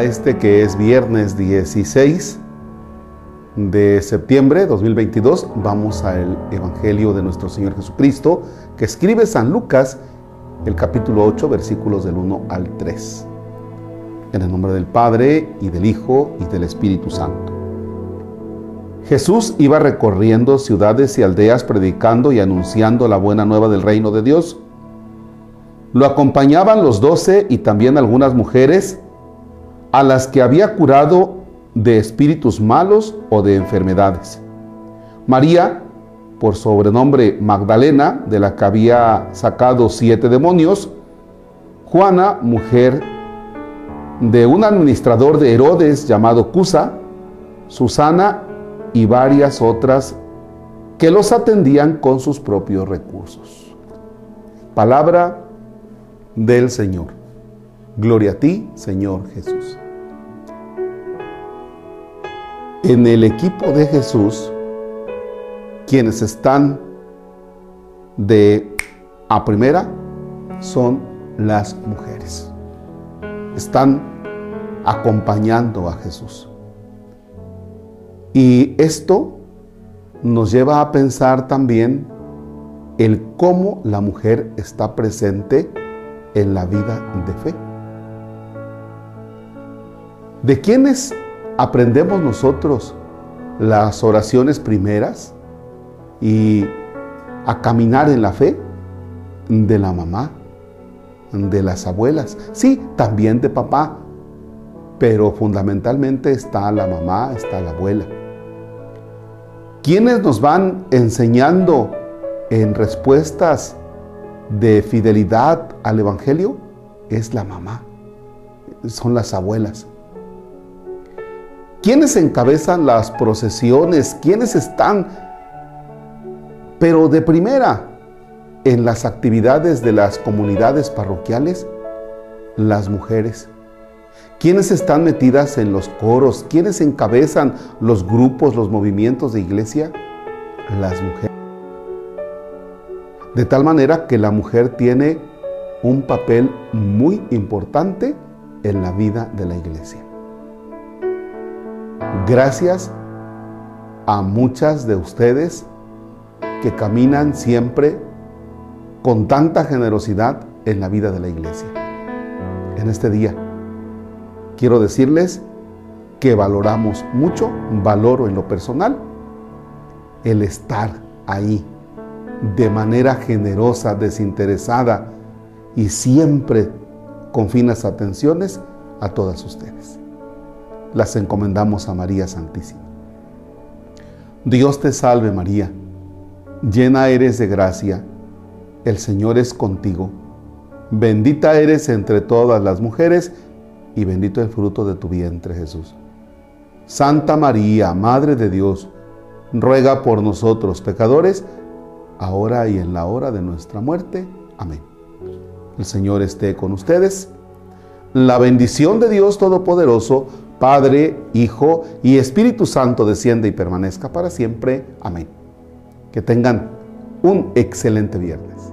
Este que es viernes 16 de septiembre de 2022, vamos al Evangelio de nuestro Señor Jesucristo, que escribe San Lucas, el capítulo 8, versículos del 1 al 3. En el nombre del Padre, y del Hijo, y del Espíritu Santo. Jesús iba recorriendo ciudades y aldeas predicando y anunciando la buena nueva del reino de Dios. Lo acompañaban los doce y también algunas mujeres a las que había curado de espíritus malos o de enfermedades. María, por sobrenombre Magdalena, de la que había sacado siete demonios. Juana, mujer de un administrador de Herodes llamado Cusa. Susana y varias otras que los atendían con sus propios recursos. Palabra del Señor. Gloria a ti, Señor Jesús. En el equipo de Jesús, quienes están de a primera son las mujeres. Están acompañando a Jesús. Y esto nos lleva a pensar también el cómo la mujer está presente en la vida de fe. ¿De quiénes aprendemos nosotros las oraciones primeras y a caminar en la fe? De la mamá, de las abuelas, sí, también de papá, pero fundamentalmente está la mamá, está la abuela. ¿Quiénes nos van enseñando en respuestas de fidelidad al Evangelio? Es la mamá, son las abuelas. ¿Quiénes encabezan las procesiones? ¿Quiénes están, pero de primera, en las actividades de las comunidades parroquiales? Las mujeres. ¿Quiénes están metidas en los coros? ¿Quiénes encabezan los grupos, los movimientos de iglesia? Las mujeres. De tal manera que la mujer tiene un papel muy importante en la vida de la iglesia gracias a muchas de ustedes que caminan siempre con tanta generosidad en la vida de la iglesia. En este día quiero decirles que valoramos mucho, valoro en lo personal, el estar ahí de manera generosa, desinteresada y siempre con finas atenciones a todas ustedes las encomendamos a María Santísima. Dios te salve María, llena eres de gracia, el Señor es contigo, bendita eres entre todas las mujeres y bendito el fruto de tu vientre Jesús. Santa María, Madre de Dios, ruega por nosotros pecadores, ahora y en la hora de nuestra muerte. Amén. El Señor esté con ustedes. La bendición de Dios Todopoderoso, Padre, Hijo y Espíritu Santo desciende y permanezca para siempre. Amén. Que tengan un excelente viernes.